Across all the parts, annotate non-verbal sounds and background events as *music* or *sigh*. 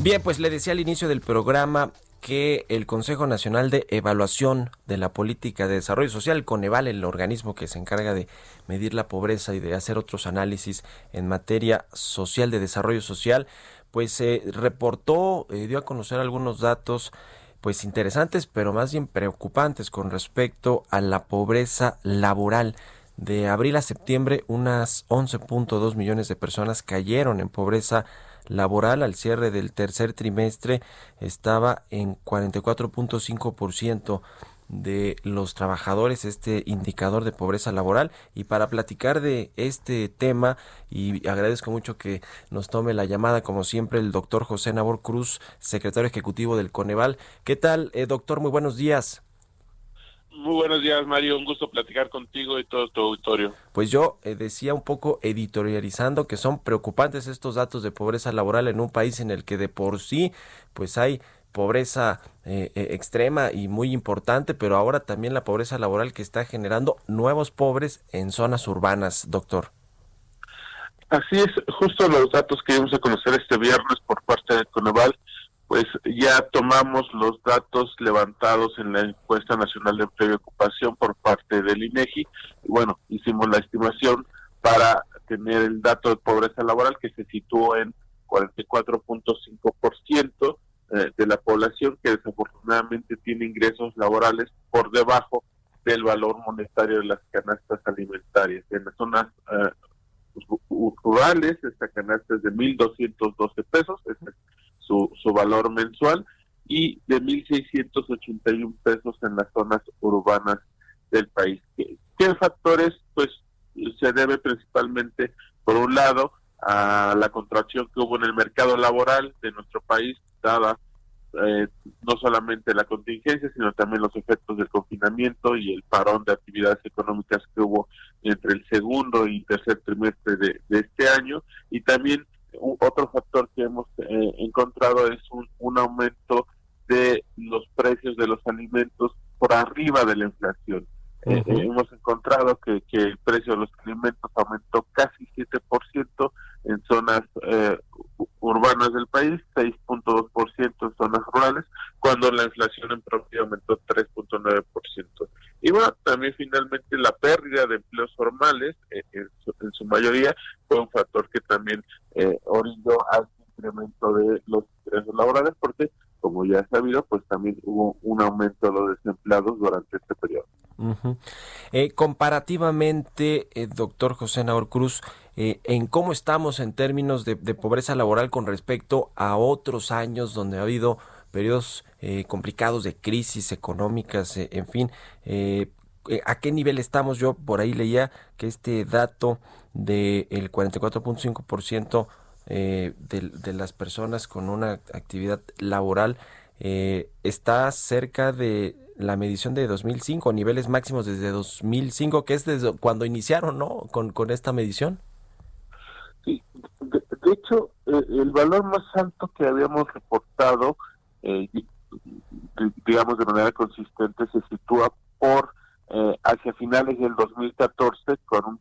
Bien, pues le decía al inicio del programa que el Consejo Nacional de Evaluación de la Política de Desarrollo Social, Coneval, el organismo que se encarga de medir la pobreza y de hacer otros análisis en materia social de desarrollo social, pues se reportó, eh, dio a conocer algunos datos pues interesantes, pero más bien preocupantes con respecto a la pobreza laboral. De abril a septiembre, unas 11.2 millones de personas cayeron en pobreza laboral. Al cierre del tercer trimestre estaba en 44.5% de los trabajadores este indicador de pobreza laboral. Y para platicar de este tema y agradezco mucho que nos tome la llamada como siempre el doctor José Nabor Cruz secretario ejecutivo del Coneval. ¿qué tal eh, doctor? muy buenos días muy buenos días, Mario. Un gusto platicar contigo y todo tu auditorio. Pues yo eh, decía un poco editorializando que son preocupantes estos datos de pobreza laboral en un país en el que de por sí pues hay pobreza eh, eh, extrema y muy importante, pero ahora también la pobreza laboral que está generando nuevos pobres en zonas urbanas, doctor. Así es, justo los datos que íbamos a conocer este viernes por parte de Coneval pues ya tomamos los datos levantados en la encuesta nacional de empleo y ocupación por parte del INEGI y bueno, hicimos la estimación para tener el dato de pobreza laboral que se situó en 44.5% eh, de la población que desafortunadamente tiene ingresos laborales por debajo del valor monetario de las canastas alimentarias. En las zonas eh, rurales, esta canasta es de 1.212 pesos, es su, valor mensual y de 1.681 pesos en las zonas urbanas del país. ¿Qué, ¿Qué, factores? Pues se debe principalmente, por un lado, a la contracción que hubo en el mercado laboral de nuestro país, dada eh, no solamente la contingencia, sino también los efectos del confinamiento y el parón de actividades económicas que hubo entre el segundo y tercer trimestre de, este año, y también otro factor que hemos encontrado es un, un, aumento de los precios de los alimentos por arriba de la inflación. Eh, eh, hemos encontrado que, que, el precio de los alimentos aumentó casi 7% en zonas urbanas del país, 6.2% en zonas rurales, cuando la inflación en promedio aumentó 3.9%. Y bueno, también finalmente la pérdida de empleos formales, en su, mayoría, fue un factor que también eh, orilló al incremento de los ingresos laborales, porque, como ya es sabido, pues también hubo un aumento de los desempleados durante este periodo. eh, comparativamente, eh, doctor José Naor Cruz, eh, en cómo estamos en términos de, pobreza laboral con respecto a otros años donde ha habido periodos complicados de crisis económicas, en fin, ¿a qué nivel estamos? Yo por ahí leía que este dato del de 44.5% eh, de, de las personas con una actividad laboral eh, está cerca de la medición de 2005, niveles máximos desde 2005, que es desde cuando iniciaron, ¿no? Con, con esta medición. Sí, de, hecho, eh, el valor más alto que habíamos reportado eh, digamos de manera consistente se sitúa por eh, hacia finales del 2014 con un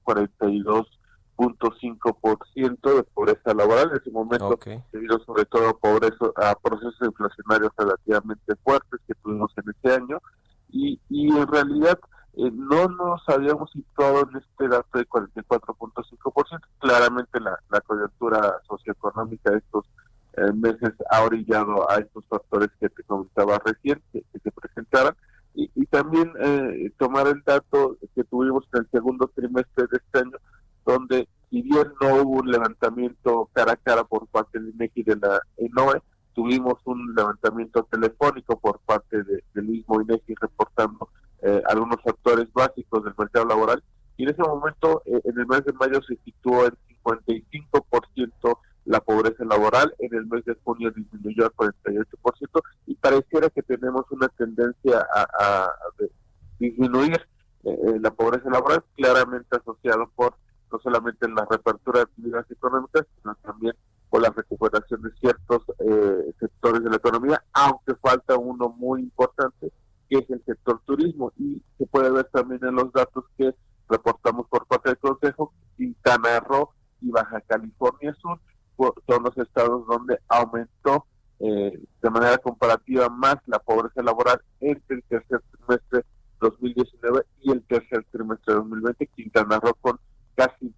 42.5% de pobreza laboral en ese momento okay. debido sobre todo a pobreza a procesos inflacionarios relativamente fuertes que tuvimos en ese año y, y en realidad eh, no nos habíamos situado en este dato de 44.5%. Claramente la, la coyuntura socioeconómica de estos eh, meses ha orillado a estos factores que te comentaba recién, que, que se presentaran, y, y también eh, tomar el dato que tuvimos en el segundo trimestre de este año, donde si bien no hubo un levantamiento cara a cara por parte del INEGI de la ENOE, tuvimos un levantamiento telefónico por parte de, del mismo INEGI reportando eh, algunos factores básicos del mercado laboral. Y en ese momento eh, en el mes de mayo se situó en 55% la pobreza laboral, en el mes de junio disminuyó al 48% y pareciera que tenemos una tendencia a, disminuir eh, la pobreza laboral, claramente asociado por no solamente la reapertura de actividades económicas, sino también por la recuperación de ciertos eh, sectores de la economía, aunque falta uno muy importante, que es el sector turismo. Y se puede ver también en los datos que reportamos por parte del Consejo, Quintana Roo y Baja California Sur son los estados donde aumentó eh, de manera comparativa más la pobreza laboral entre el tercer trimestre 2019 y el tercer trimestre 2020. Quintana Roo con casi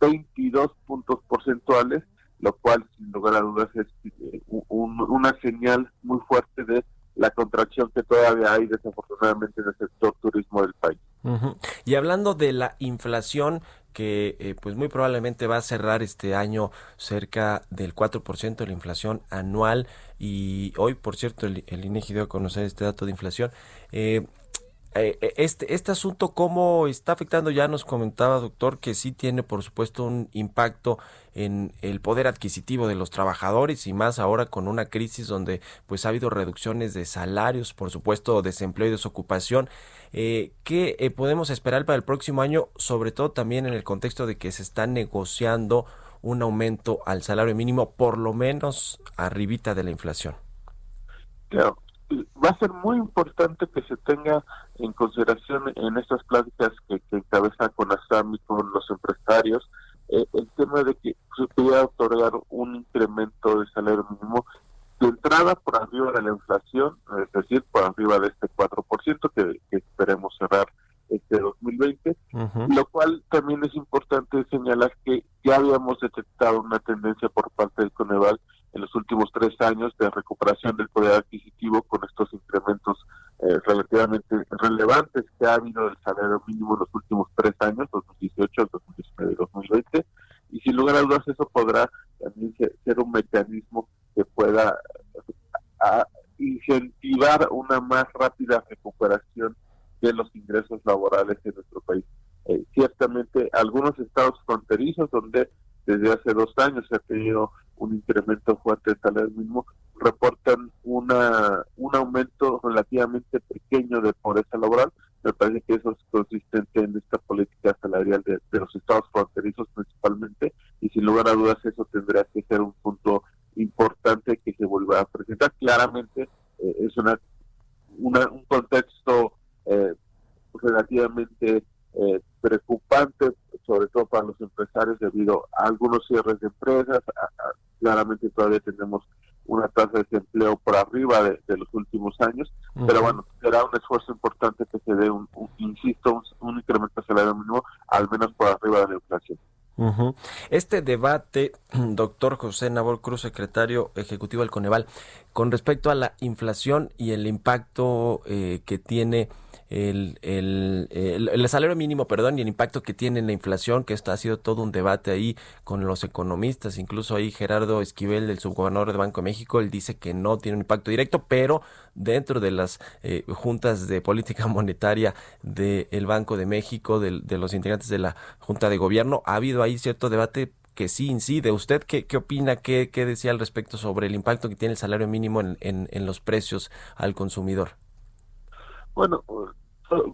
22 puntos porcentuales, lo cual sin lugar a dudas es eh, una señal muy fuerte de la contracción que todavía hay desafortunadamente en el sector turismo del país. Y hablando de la inflación que eh, pues muy probablemente va a cerrar este año cerca del 4% de la inflación anual y hoy por cierto el, el INEGI dio a conocer este dato de inflación eh, este, este asunto, ¿cómo está afectando? Ya nos comentaba, doctor, que sí tiene, por supuesto, un impacto en el poder adquisitivo de los trabajadores y más ahora con una crisis donde pues ha habido reducciones de salarios, por supuesto, desempleo y desocupación. Eh, ¿Qué eh, podemos esperar para el próximo año? Sobre todo también en el contexto de que se está negociando un aumento al salario mínimo, por lo menos arribita de la inflación. Claro, va a ser muy importante que se tenga en consideración en estas pláticas que, que encabeza con ASAM y con los empresarios eh, el tema de que se pudiera otorgar un incremento de salario mínimo de entrada por arriba de la inflación, es decir, por arriba de este 4% que, que esperemos cerrar este 2020, lo cual también es importante señalar que ya habíamos detectado una tendencia por parte del Coneval en los últimos tres años de recuperación del poder adquisitivo con estos incrementos eh, relativamente relevantes que ha habido del salario mínimo en los últimos tres años, 2018, 2019 y 2020, y sin lugar a dudas eso podrá también ser, un mecanismo que pueda incentivar una más rápida recuperación de los ingresos laborales en nuestro país. Eh, ciertamente algunos estados fronterizos donde desde hace dos años se ha tenido un incremento fuerte del salario mínimo, reportan una un aumento relativamente pequeño de pobreza laboral. Me parece que eso es consistente en esta política salarial de, los estados fronterizos principalmente, y sin lugar a dudas eso tendría que ser un punto importante que se vuelva a presentar. Claramente eh, es una, un contexto eh, relativamente eh, preocupante, sobre todo para los empresarios, debido a algunos cierres de empresas. Claramente todavía tenemos una tasa de desempleo por arriba de, los últimos años, pero bueno, será un esfuerzo importante que se dé, un, insisto, un, incremento de salario mínimo, al menos por arriba de la inflación. Este debate, *clears throat* doctor José Nabor Cruz, secretario ejecutivo del Coneval, con respecto a la inflación y el impacto eh, que tiene el, el, el, salario mínimo, perdón, y el impacto que tiene en la inflación, que esto ha sido todo un debate ahí con los economistas, incluso ahí Gerardo Esquivel, el subgobernador de Banco de México, él dice que no tiene un impacto directo, pero dentro de las eh, juntas de política monetaria del Banco de México, de, los integrantes de la Junta de Gobierno, ha habido ahí cierto debate que sí incide. ¿Usted qué, qué opina, qué, qué decía al respecto sobre el impacto que tiene el salario mínimo en, en, en los precios al consumidor? Bueno,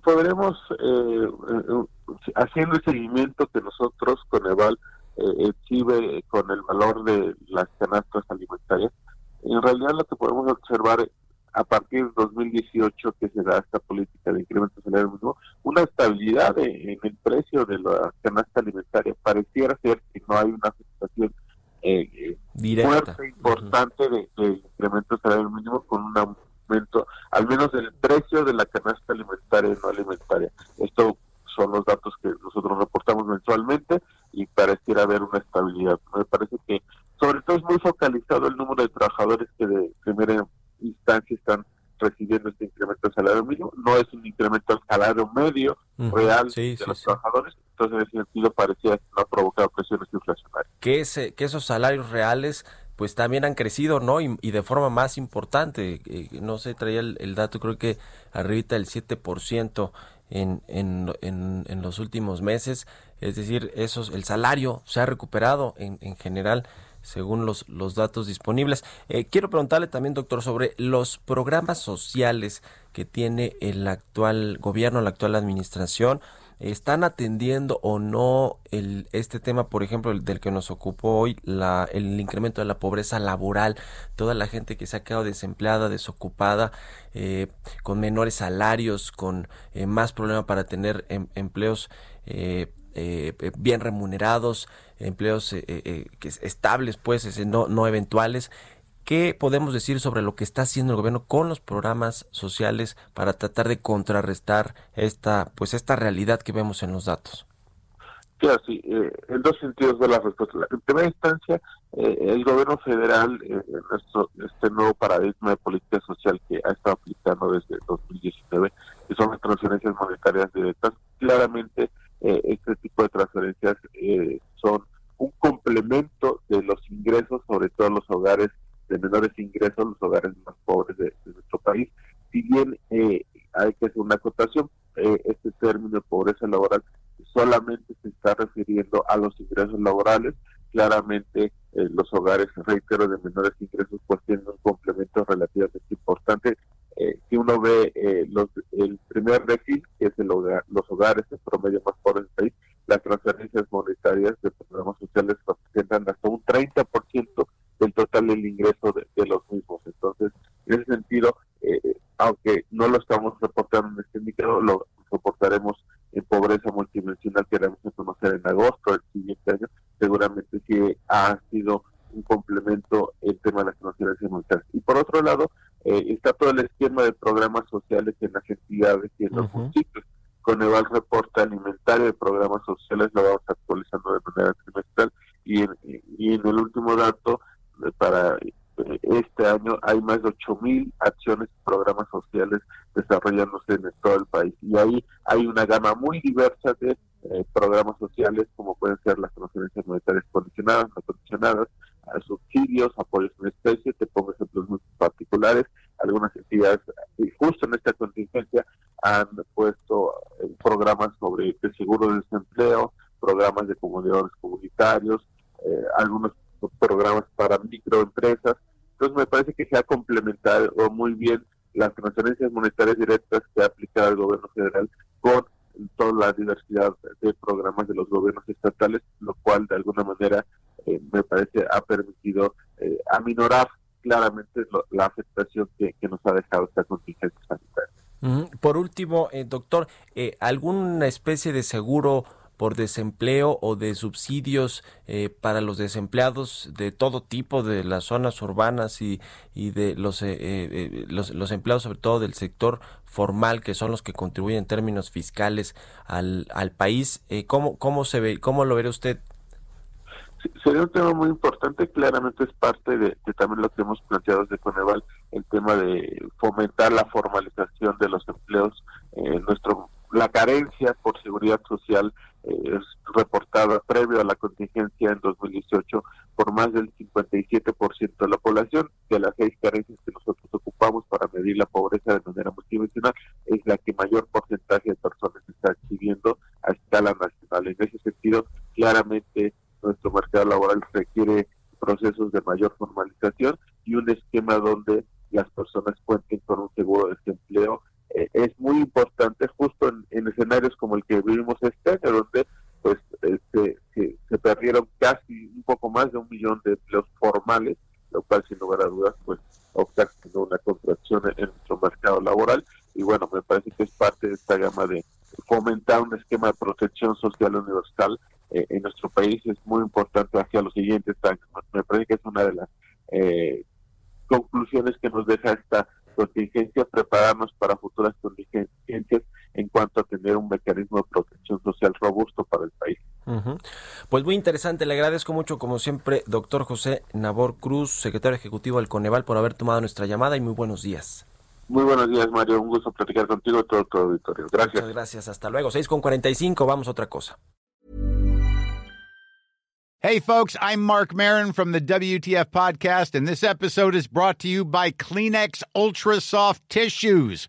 podremos, eh, eh, haciendo el seguimiento que nosotros con EVAL eh, exhibe con el valor de las canastas alimentarias, en realidad lo que podemos observar a partir de 2018 que se da esta política de incremento salario mínimo, una estabilidad en el precio de la canasta alimentaria. Pareciera ser que no hay una afectación eh, fuerte, importante de, de incremento salario mínimo con al menos el precio de la canasta alimentaria y no alimentaria. Esto son los datos que nosotros reportamos mensualmente y pareciera haber una estabilidad. Me parece que sobre todo es muy focalizado el número de trabajadores que de primera instancia están recibiendo este incremento de salario mínimo. No es un incremento al salario medio real de los trabajadores. Entonces, en ese sentido, parecía no ha provocado presiones inflacionarias. Que, ese, que esos salarios reales pues también han crecido, ¿no? Y, de forma más importante. Eh, no sé, traía el, dato, creo que arribita el 7% en, en, en, en los últimos meses. Es decir, esos, el salario se ha recuperado en, en general según los, los datos disponibles. Eh, quiero preguntarle también, doctor, sobre los programas sociales que tiene el actual gobierno, la actual administración. ¿Están atendiendo o no el, este tema, por ejemplo, el del que nos ocupó hoy, la, el incremento de la pobreza laboral, toda la gente que se ha quedado desempleada, desocupada, eh, con menores salarios, con eh, más problema para tener em, empleos eh, eh, eh, bien remunerados, empleos eh, estables, pues, no, no eventuales. ¿Qué podemos decir sobre lo que está haciendo el gobierno con los programas sociales para tratar de contrarrestar esta, pues, esta realidad que vemos en los datos? Claro, sí, en dos sentidos de la respuesta. En primera instancia, el gobierno federal, nuestro, este nuevo paradigma de política social que ha estado aplicando desde 2019, que son las transferencias monetarias directas, claramente eh, este tipo de transferencias eh, son un complemento de los ingresos, sobre todo los hogares de menores ingresos, los hogares más pobres de, nuestro país. Si bien eh, hay que hacer una acotación, este término de pobreza laboral solamente se está refiriendo a los ingresos laborales. Claramente los hogares, reitero, de menores ingresos pues tienen un complemento relativamente importante eh, si uno ve eh, los, el primer déficit, que es hogar, los hogares en promedio más pobres del país, las transferencias monetarias de programas sociales representan hasta un 30% del ingreso de, los mismos. Entonces, en ese sentido, eh, aunque no lo estamos reportando en este indicador, lo reportaremos en pobreza multidimensional que debemos conocer en agosto del siguiente año, seguramente sí ha sido un complemento el tema de las transferencias monetarias. Y por otro lado, eh, está todo el esquema de programas sociales en las entidades y en los municipios. Con el reporte alimentario de programas sociales lo vamos actualizando de manera trimestral y en, y en el último dato eh, para eh, este año hay más de 8.000 acciones y programas sociales desarrollándose en todo el país. Y ahí hay una gama muy diversa de programas sociales, como pueden ser las transferencias monetarias condicionadas, no condicionadas, subsidios, apoyos en especie, te pongo ejemplos muy particulares, algunas entidades justo en esta contingencia han puesto eh, programas sobre el seguro de desempleo, programas de comunidades comunitarios, eh, algunos programas para microempresas. Entonces me parece que se ha complementado muy bien las transferencias monetarias directas que ha aplicado el gobierno federal con toda la diversidad de programas de los gobiernos estatales, lo cual de alguna manera eh, me parece ha permitido eh, aminorar claramente la afectación que, nos ha dejado esta contingencia sanitaria. Por último, eh, doctor, ¿alguna especie de seguro por desempleo o de subsidios para los desempleados de todo tipo de las zonas urbanas y, y de los, los, los empleados sobre todo del sector formal que son los que contribuyen en términos fiscales al, al país cómo cómo se ve cómo lo ve usted sería un tema muy importante, claramente es parte de, también lo que hemos planteado desde Coneval, el tema de fomentar la formalización de los empleos. Eh, nuestro La carencia por seguridad social reportada previo a la contingencia en 2018 por más del 57% de la población, de las seis carencias que nosotros ocupamos para medir la pobreza de manera multidimensional, es la que mayor porcentaje de personas está exhibiendo a escala nacional. En ese sentido, claramente nuestro mercado laboral requiere procesos de mayor formalización y un esquema donde las personas cuenten con un seguro de desempleo eh, es muy importante justo en, escenarios como el que vivimos este año donde pues este, se, perdieron casi un poco más de un millón de empleos formales lo cual sin lugar a dudas pues ocasionó una contracción en, nuestro mercado laboral y bueno me parece que es parte de esta gama de fomentar un esquema de protección social universal eh, en nuestro país es muy importante hacia los siguientes años. Me parece que es una de las eh, conclusiones que nos deja esta contingencia, prepararnos para futuras contingencias en cuanto a tener un mecanismo de protección social robusto. Pues muy interesante, le agradezco mucho como siempre, doctor José Nabor Cruz, secretario ejecutivo del Coneval, por haber tomado nuestra llamada y muy buenos días. Muy buenos días, Mario. Un gusto platicar contigo y todo tu auditorio. Gracias. Muchas gracias. Hasta luego. 6 con 45. Vamos a otra cosa. Hey, folks, I'm Mark Marin from the WTF Podcast, and this episode is brought to you by Kleenex Ultra Soft Tissues,